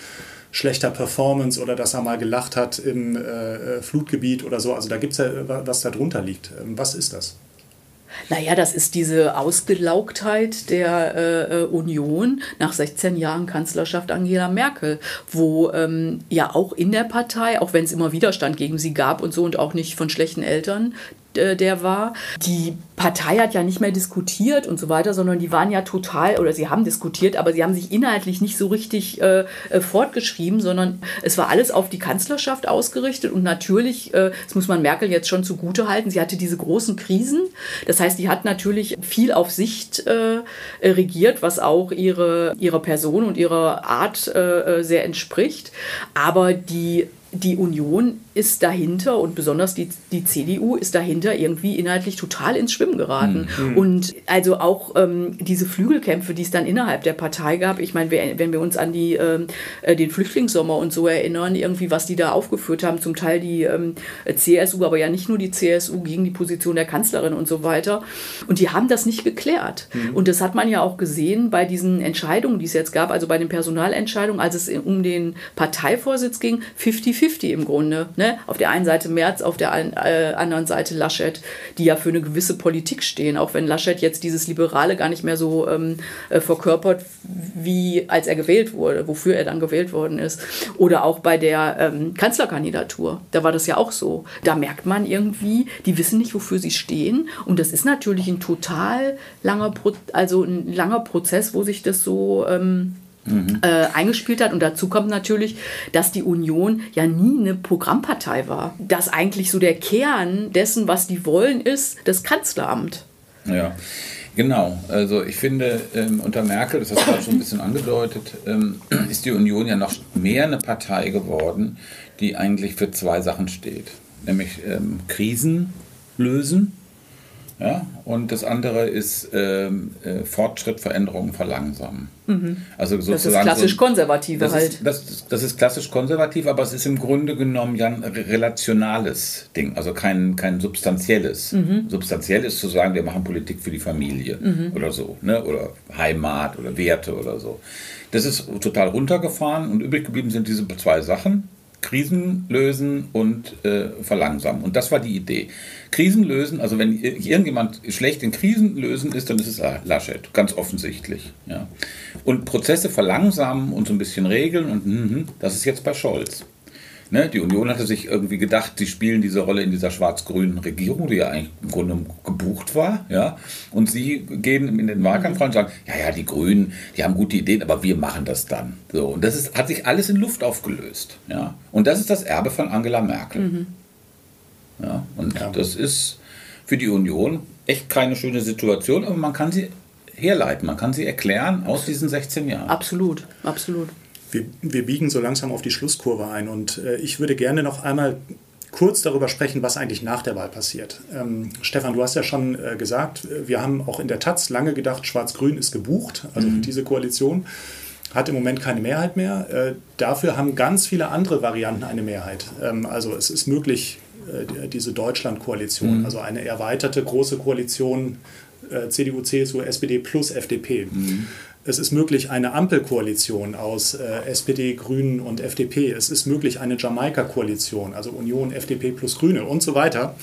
schlechter Performance oder dass er mal gelacht hat im äh, Flutgebiet oder so. Also da gibt es ja, was da drunter liegt. Ähm, was ist das? Naja, das ist diese Ausgelaugtheit der äh, äh Union nach 16 Jahren Kanzlerschaft Angela Merkel, wo ähm, ja auch in der Partei, auch wenn es immer Widerstand gegen sie gab und so und auch nicht von schlechten Eltern, äh, der war. Die Partei hat ja nicht mehr diskutiert und so weiter, sondern die waren ja total, oder sie haben diskutiert, aber sie haben sich inhaltlich nicht so richtig äh, äh fortgeschrieben, sondern es war alles auf die Kanzlerschaft ausgerichtet und natürlich, äh, das muss man Merkel jetzt schon zugute halten, sie hatte diese großen Krisen. Das heißt, die hat natürlich viel auf Sicht äh, regiert, was auch ihre, ihrer Person und ihrer Art sehr entspricht. Aber die die Union ist dahinter und besonders die, die CDU ist dahinter irgendwie inhaltlich total ins Schwimmen geraten. Mhm. Und also auch ähm, diese Flügelkämpfe, die es dann innerhalb der Partei gab, ich meine, wenn wir uns an die, ähm, äh, den Flüchtlingssommer und so erinnern, irgendwie, was die da aufgeführt haben, zum Teil die ähm, CSU, aber ja nicht nur die CSU gegen die Position der Kanzlerin und so weiter. Und die haben das nicht geklärt. Mhm. Und das hat man ja auch gesehen bei diesen Entscheidungen, die es jetzt gab, also bei den Personalentscheidungen, als es um den Parteivorsitz ging, 50-50 im Grunde. Ne? Ne? Auf der einen Seite Merz, auf der äh, anderen Seite Laschet, die ja für eine gewisse Politik stehen, auch wenn Laschet jetzt dieses Liberale gar nicht mehr so ähm, äh, verkörpert, wie als er gewählt wurde, wofür er dann gewählt worden ist. Oder auch bei der ähm, Kanzlerkandidatur, da war das ja auch so. Da merkt man irgendwie, die wissen nicht, wofür sie stehen. Und das ist natürlich ein total langer, Pro also ein langer Prozess, wo sich das so ähm, mhm. äh, eingespielt hat. Und dazu kommt natürlich, dass die Union ja nie eine Programmpartei war. Dass eigentlich so der Kern dessen, was die wollen, ist das Kanzleramt. Ja. Genau, also ich finde, ähm, unter Merkel, das hast du gerade schon ein bisschen angedeutet, ähm, ist die Union ja noch mehr eine Partei geworden, die eigentlich für zwei Sachen steht. Nämlich ähm, Krisen lösen ja? Und das andere ist ähm, äh, Fortschritt, Veränderungen verlangsamen. Mhm. Also sozusagen das ist klassisch so, konservative das halt. Ist, das, das, ist klassisch konservativ, aber es ist im Grunde genommen ja ein relationales Ding, also kein, kein substanzielles. Mhm. Substanziell ist zu sagen, wir machen Politik für die Familie mhm. oder so, ne? oder Heimat oder Werte oder so. Das ist total runtergefahren und übrig geblieben sind diese zwei Sachen. Krisen lösen und äh, verlangsamen. Und das war die Idee. Krisen lösen, also wenn irgendjemand schlecht in Krisen lösen ist, dann ist es Laschet, ganz offensichtlich. Ja. Und Prozesse verlangsamen und so ein bisschen regeln und mh, das ist jetzt bei Scholz. Ne? Die Union hatte sich irgendwie gedacht, sie spielen diese Rolle in dieser schwarz-grünen Regierung, die ja eigentlich im Grunde gebucht war. Ja? Und sie gehen in den Wahlkampf rein und sagen, ja, ja, die Grünen, die haben gute Ideen, aber wir machen das dann. So, und das ist, hat sich alles in Luft aufgelöst. Ja? Und das ist das Erbe von Angela Merkel. Mhm. Ja? Und ja. das ist für die Union echt keine schöne Situation, aber man kann sie herleiten, man kann sie erklären aus diesen 16 Jahren. Absolut, absolut. Wir, wir biegen so langsam auf die Schlusskurve ein und äh, ich würde gerne noch einmal kurz darüber sprechen, was eigentlich nach der Wahl passiert. Ähm, Stefan, du hast ja schon äh, gesagt, wir haben auch in der Taz lange gedacht, Schwarz-Grün ist gebucht, also mhm. diese Koalition hat im Moment keine Mehrheit mehr. Äh, dafür haben ganz viele andere Varianten eine Mehrheit. Ähm, also es ist möglich, äh, diese Deutschland-Koalition, mhm. also eine erweiterte große Koalition äh, CDU, CSU, SPD plus FDP. Mhm. Es ist möglich eine Ampelkoalition aus äh, SPD, Grünen und FDP. Es ist möglich eine Jamaika-Koalition, also Union, FDP plus Grüne und so weiter.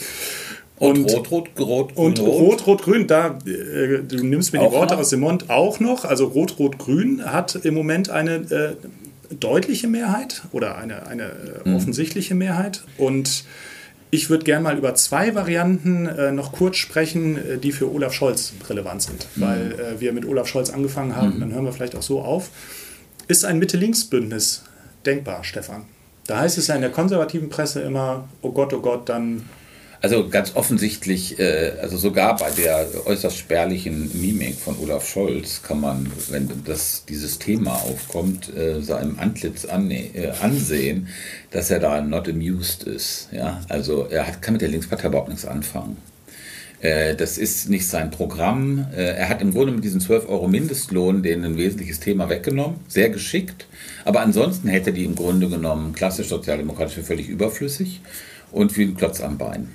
Und, Rot, Rot, Rot, Grün, Und Rot, Rot, Grün, da, äh, du nimmst mir auch die Worte noch? aus dem Mund, auch noch. Also Rot, Rot, Grün hat im Moment eine äh, deutliche Mehrheit oder eine, eine mhm. offensichtliche Mehrheit. Und ich würde gerne mal über zwei Varianten äh, noch kurz sprechen, äh, die für Olaf Scholz relevant sind, mhm. weil äh, wir mit Olaf Scholz angefangen haben, mhm. dann hören wir vielleicht auch so auf. Ist ein Mitte-Links-Bündnis denkbar, Stefan? Da heißt es ja in der konservativen Presse immer, oh Gott, oh Gott, dann also ganz offensichtlich, äh, also sogar bei der äußerst spärlichen Mimik von Olaf Scholz kann man, wenn das, dieses Thema aufkommt, äh, seinem Antlitz äh, ansehen, dass er da not amused ist. Ja? Also er hat, kann mit der Linkspartei überhaupt nichts anfangen. Äh, das ist nicht sein Programm. Äh, er hat im Grunde mit diesem 12 Euro Mindestlohn denen ein wesentliches Thema weggenommen, sehr geschickt. Aber ansonsten hätte die im Grunde genommen klassisch sozialdemokratisch für völlig überflüssig und wie ein Klotz am Bein.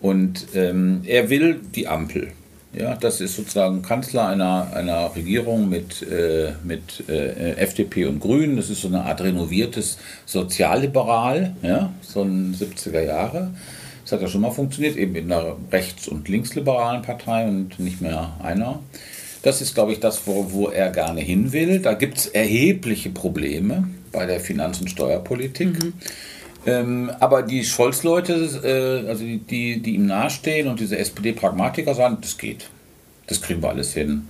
Und ähm, er will die Ampel. Ja, das ist sozusagen Kanzler einer, einer Regierung mit, äh, mit äh, FDP und Grünen. Das ist so eine Art renoviertes Sozialliberal, ja, so ein 70er Jahre. Das hat ja schon mal funktioniert, eben in einer rechts- und linksliberalen Partei und nicht mehr einer. Das ist, glaube ich, das, wo, wo er gerne hin will. Da gibt es erhebliche Probleme bei der Finanz- und Steuerpolitik. Mhm. Ähm, aber die Scholz-Leute, äh, also die, die, die ihm nahestehen und diese SPD-Pragmatiker sagen, das geht. Das kriegen wir alles hin.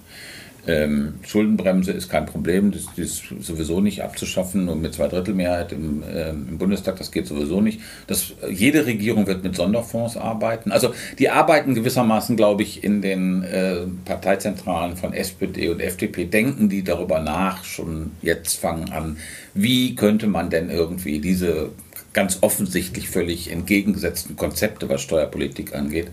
Ähm, Schuldenbremse ist kein Problem, das, das, ist sowieso nicht abzuschaffen und mit Zweidrittelmehrheit im, äh, im Bundestag, das geht sowieso nicht. Das, jede Regierung wird mit Sonderfonds arbeiten. Also die arbeiten gewissermaßen, glaube ich, in den äh, Parteizentralen von SPD und FDP, denken die darüber nach, schon jetzt fangen an, wie könnte man denn irgendwie diese ganz offensichtlich völlig entgegengesetzten Konzepte, was Steuerpolitik angeht.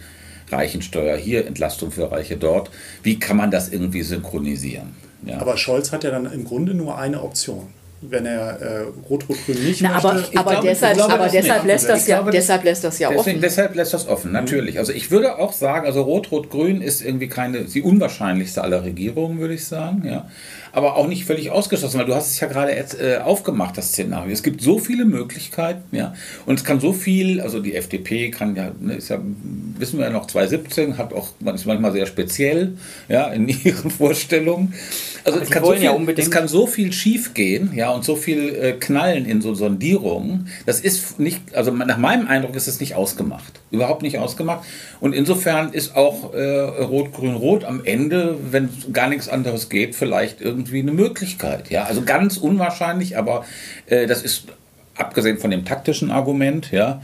Reichensteuer hier, Entlastung für Reiche dort. Wie kann man das irgendwie synchronisieren? Ja. Aber Scholz hat ja dann im Grunde nur eine Option wenn er äh, Rot-Rot-Grün nicht Na, aber, möchte. Aber, glaube, deshalb, glaube, aber deshalb, lässt das ja, glaube, deshalb lässt das ja deswegen, offen. Deshalb lässt das offen, natürlich. Also ich würde auch sagen, also Rot-Rot-Grün ist irgendwie keine, die unwahrscheinlichste aller Regierungen, würde ich sagen. Ja aber auch nicht völlig ausgeschlossen, weil du hast es ja gerade äh, aufgemacht, das Szenario. Es gibt so viele Möglichkeiten, ja, und es kann so viel, also die FDP kann ja, ne, ist ja, wissen wir ja noch, 2017, hat auch, ist manchmal sehr speziell, ja, in ihren Vorstellungen. Also es kann, so viel, ja es kann so viel schief gehen, ja, und so viel äh, knallen in so Sondierungen. Das ist nicht, also nach meinem Eindruck ist es nicht ausgemacht. Überhaupt nicht ausgemacht. Und insofern ist auch äh, Rot-Grün-Rot am Ende, wenn gar nichts anderes geht, vielleicht irgendwie eine Möglichkeit. Ja, also ganz unwahrscheinlich, aber äh, das ist abgesehen von dem taktischen Argument, ja,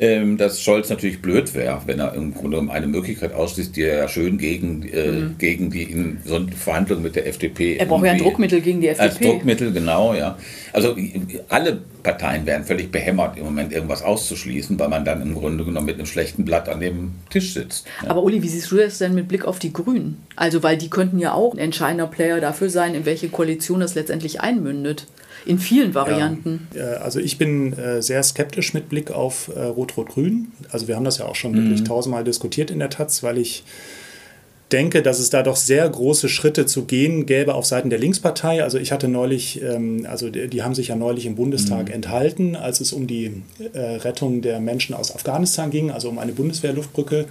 ähm, dass Scholz natürlich blöd wäre, wenn er im Grunde eine Möglichkeit ausschließt, die er ja schön gegen, äh, mhm. gegen die in so Verhandlungen mit der FDP. Er braucht ja ein Druckmittel gegen die FDP. Als Druckmittel, genau, ja. Also alle Parteien wären völlig behämmert, im Moment irgendwas auszuschließen, weil man dann im Grunde genommen mit einem schlechten Blatt an dem Tisch sitzt. Ja. Aber Uli, wie siehst du das denn mit Blick auf die Grünen? Also, weil die könnten ja auch ein entscheidender Player dafür sein, in welche Koalition das letztendlich einmündet in vielen Varianten. Ja, also ich bin äh, sehr skeptisch mit Blick auf äh, Rot-Rot-Grün. Also wir haben das ja auch schon mhm. wirklich tausendmal diskutiert in der Taz, weil ich denke, dass es da doch sehr große Schritte zu gehen gäbe auf Seiten der Linkspartei. Also ich hatte neulich, ähm, also die, haben sich ja neulich im Bundestag mhm. enthalten, als es um die äh, Rettung der Menschen aus Afghanistan ging, also um eine Bundeswehrluftbrücke. äh,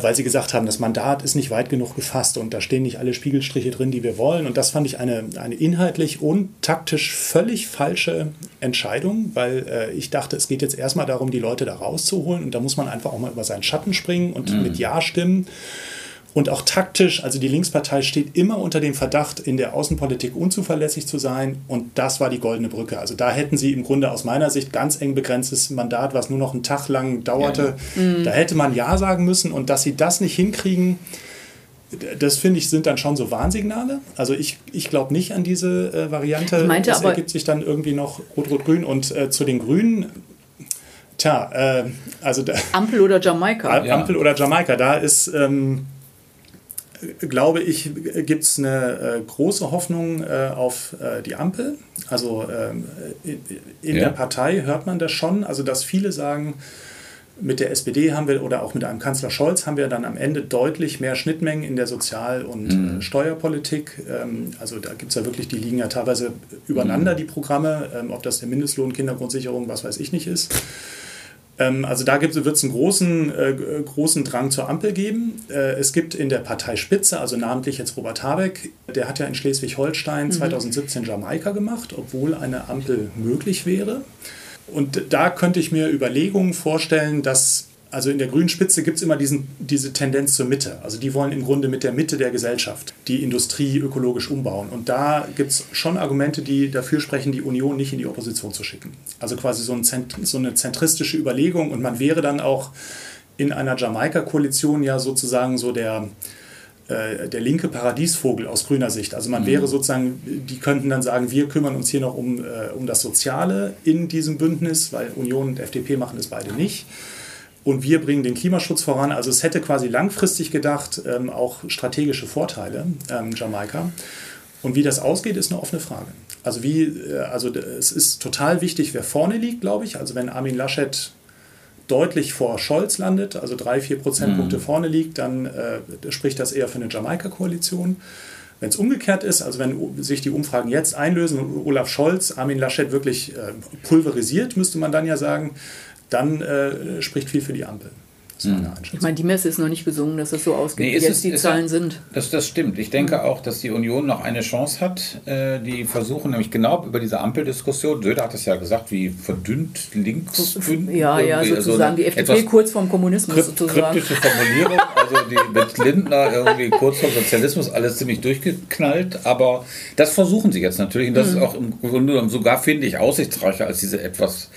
weil sie gesagt haben, das Mandat ist nicht weit genug gefasst und da stehen nicht alle Spiegelstriche drin, die wir wollen. Und das fand ich eine, eine inhaltlich und taktisch völlig falsche Entscheidung, weil äh, ich dachte, es geht jetzt erstmal darum, die Leute da rauszuholen und da muss man einfach auch mal über seinen Schatten springen und mhm. mit Ja stimmen. Und auch taktisch, also die Linkspartei steht immer unter dem Verdacht, in der Außenpolitik unzuverlässig zu sein. Und das war die goldene Brücke. Also da hätten sie im Grunde aus meiner Sicht ganz eng begrenztes Mandat, was nur noch einen Tag lang dauerte. Ja. Mhm. Da hätte man Ja sagen müssen. Und dass sie das nicht hinkriegen, das finde ich, sind dann schon so Warnsignale. Also ich, ich glaube nicht an diese äh, Variante. Ich meinte das aber, ergibt sich dann irgendwie noch Rot-Rot-Grün. Und äh, zu den Grünen, tja, äh, also da, Ampel oder Jamaika. Ampel ja. oder Jamaika, da ist... Ähm, glaube ich, gibt es eine äh, große Hoffnung äh, auf äh, die Ampel. Also ähm, in, ja. der Partei hört man das schon, also dass viele sagen, mit der SPD haben wir oder auch mit einem Kanzler Scholz haben wir dann am Ende deutlich mehr Schnittmengen in der Sozial- und mhm. Steuerpolitik. Ähm, also da gibt es ja wirklich, die liegen ja teilweise übereinander, mhm. die Programme, ähm, ob das der Mindestlohn, Kindergrundsicherung, was weiß ich nicht ist. Ähm, also da wird es einen großen, äh, großen Drang zur Ampel geben. Äh, es gibt in der Parteispitze, also namentlich jetzt Robert Habeck, der hat ja in Schleswig-Holstein mhm. 2017 Jamaika gemacht, obwohl eine Ampel möglich wäre. Und da könnte ich mir Überlegungen vorstellen, dass also in der grünen Spitze gibt es immer diesen, diese Tendenz zur Mitte. Also die wollen im Grunde mit der Mitte der Gesellschaft die Industrie ökologisch umbauen. Und da gibt es schon Argumente, die dafür sprechen, die Union nicht in die Opposition zu schicken. Also quasi so, ein, so eine zentristische Überlegung. Und man wäre dann auch in einer Jamaika-Koalition ja sozusagen so der, äh, der linke Paradiesvogel aus grüner Sicht. Also man mhm. wäre sozusagen, die könnten dann sagen, wir kümmern uns hier noch um, äh, um das Soziale in diesem Bündnis, weil Union und FDP machen das beide nicht und wir bringen den Klimaschutz voran. Also es hätte quasi langfristig gedacht ähm, auch strategische Vorteile, ähm, Jamaika. Und wie das ausgeht, ist eine offene Frage. Also wie, äh, also es ist total wichtig, wer vorne liegt, glaube ich. Also wenn Armin Laschet deutlich vor Scholz landet, also drei, vier Prozentpunkte mhm. vorne liegt, dann äh, spricht das eher für eine Jamaika-Koalition. Wenn es umgekehrt ist, also wenn sich die Umfragen jetzt einlösen und Olaf Scholz Armin Laschet wirklich äh, pulverisiert, müsste man dann ja sagen, dann äh, spricht viel für die Ampel. Das ist meine hm. Einschätzung. Ich meine, die Messe ist noch nicht gesungen, dass das so ausgeht, nee, wie jetzt es, die Zahlen sind. Das, das stimmt. Ich denke mhm. auch, dass die Union noch eine Chance hat. Äh, die versuchen nämlich genau über diese Ampeldiskussion, Söder hat es ja gesagt, wie verdünnt links. Ja, ja, sozusagen so die FDP kurz vorm Kommunismus krypt, sozusagen. Kryptische Formulierung, also die mit Lindner irgendwie kurz vor Sozialismus alles ziemlich durchgeknallt. Aber das versuchen sie jetzt natürlich. Und das mhm. ist auch im Grunde genommen sogar, finde ich, aussichtsreicher als diese etwas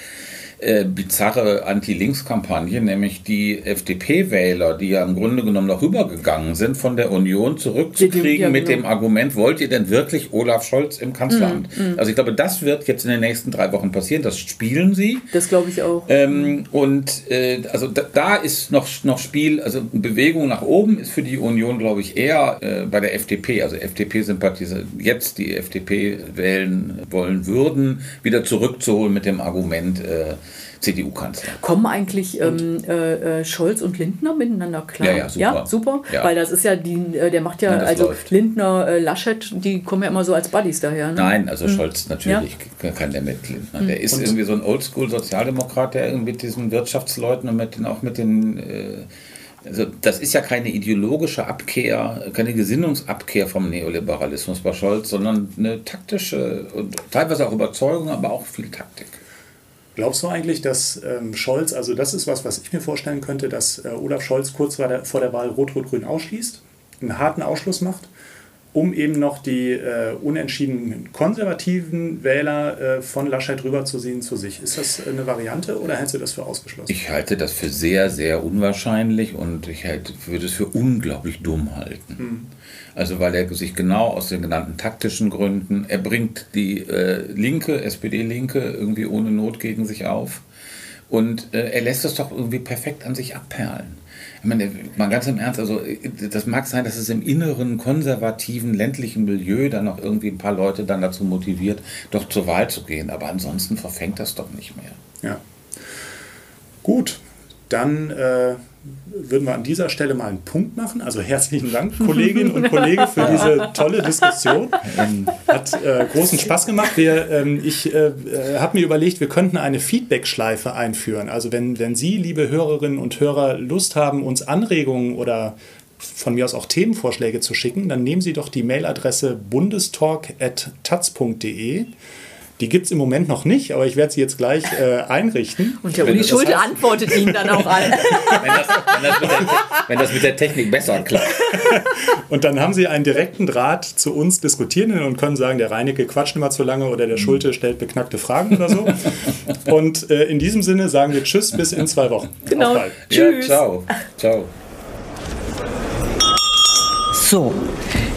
äh, bizarre Anti-Links-Kampagne, nämlich die FDP-Wähler, die ja im Grunde genommen noch rübergegangen sind, von der Union zurückzukriegen ja, mit genau. dem Argument, wollt ihr denn wirklich Olaf Scholz im Kanzleramt? Mm, mm. Also ich glaube, das wird jetzt in den nächsten drei Wochen passieren. Das spielen sie. Das glaube ich auch. Ähm, und äh, also da, da, ist noch, noch Spiel, also Bewegung nach oben ist für die Union, glaube ich, eher äh, bei der FDP, also FDP-Sympathiser jetzt die FDP wählen wollen würden, wieder zurückzuholen mit dem Argument, äh, CDU-Kanzler. Kommen eigentlich ähm, äh, äh, Scholz und Lindner miteinander klar? Ja, ja, super. Ja, super? Ja. Weil das ist ja, die, äh, der macht ja, also läuft. Lindner, äh, Laschet, die kommen ja immer so als Buddies daher. Ne? Nein, also mhm. Scholz natürlich kann der mit Lindner. Mhm. Der ist und irgendwie so ein Oldschool-Sozialdemokrat, der irgendwie mit diesen Wirtschaftsleuten und mit den, auch mit den äh, also das ist ja keine ideologische Abkehr, keine Gesinnungsabkehr vom Neoliberalismus bei Scholz, sondern eine taktische und teilweise auch Überzeugung, aber auch viel Taktik. Glaubst du eigentlich, dass ähm, Scholz, also das ist was, was ich mir vorstellen könnte, dass äh, Olaf Scholz kurz vor der, vor der Wahl Rot-Rot-Grün ausschließt, einen harten Ausschluss macht, um eben noch die äh, unentschiedenen konservativen Wähler äh, von Laschet rüberzuziehen zu sich? Ist das eine Variante oder hältst du das für ausgeschlossen? Ich halte das für sehr, sehr unwahrscheinlich und ich halt, würde es für unglaublich dumm halten. Mhm. Also weil er sich genau aus den genannten taktischen Gründen, er bringt die äh, Linke, SPD-Linke irgendwie ohne Not gegen sich auf. Und äh, er lässt das doch irgendwie perfekt an sich abperlen. Meine, mal ganz im Ernst, also das mag sein, dass es im inneren, konservativen, ländlichen Milieu dann noch irgendwie ein paar Leute dann dazu motiviert, doch zur Wahl zu gehen. Aber ansonsten verfängt das doch nicht mehr. Ja. Gut, dann äh, würden wir an dieser Stelle mal einen Punkt machen. Also herzlichen Dank, Kolleginnen und Kollegen, für diese tolle Diskussion. Hat äh, großen Spaß gemacht. Wir, ähm, ich äh, äh habe mir überlegt, wir könnten eine Feedback-Schleife einführen. Also wenn, wenn Sie, liebe Hörerinnen und Hörer, Lust haben, uns Anregungen oder von mir aus auch Themenvorschläge zu schicken, dann nehmen Sie doch die Mailadresse bundestalk.taz.de. Die gibt es im Moment noch nicht, aber ich werde sie jetzt gleich äh, einrichten. Und der Uli Schulte heißt, antwortet Ihnen dann auch an. wenn, das, wenn, das der, wenn, das, mit der Technik besser klappt. Und dann haben Sie einen direkten Draht zu uns Diskutierenden und können sagen, der Reinecke quatscht immer zu lange oder der Schulte stellt beknackte Fragen oder so. Und äh, in diesem Sinne sagen wir Tschüss bis in zwei Wochen. Genau. Tschüss. Ja, ciao. Ciao. So,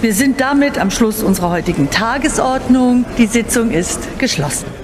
wir sind damit am Schluss unserer heutigen Tagesordnung. Die Sitzung ist geschlossen.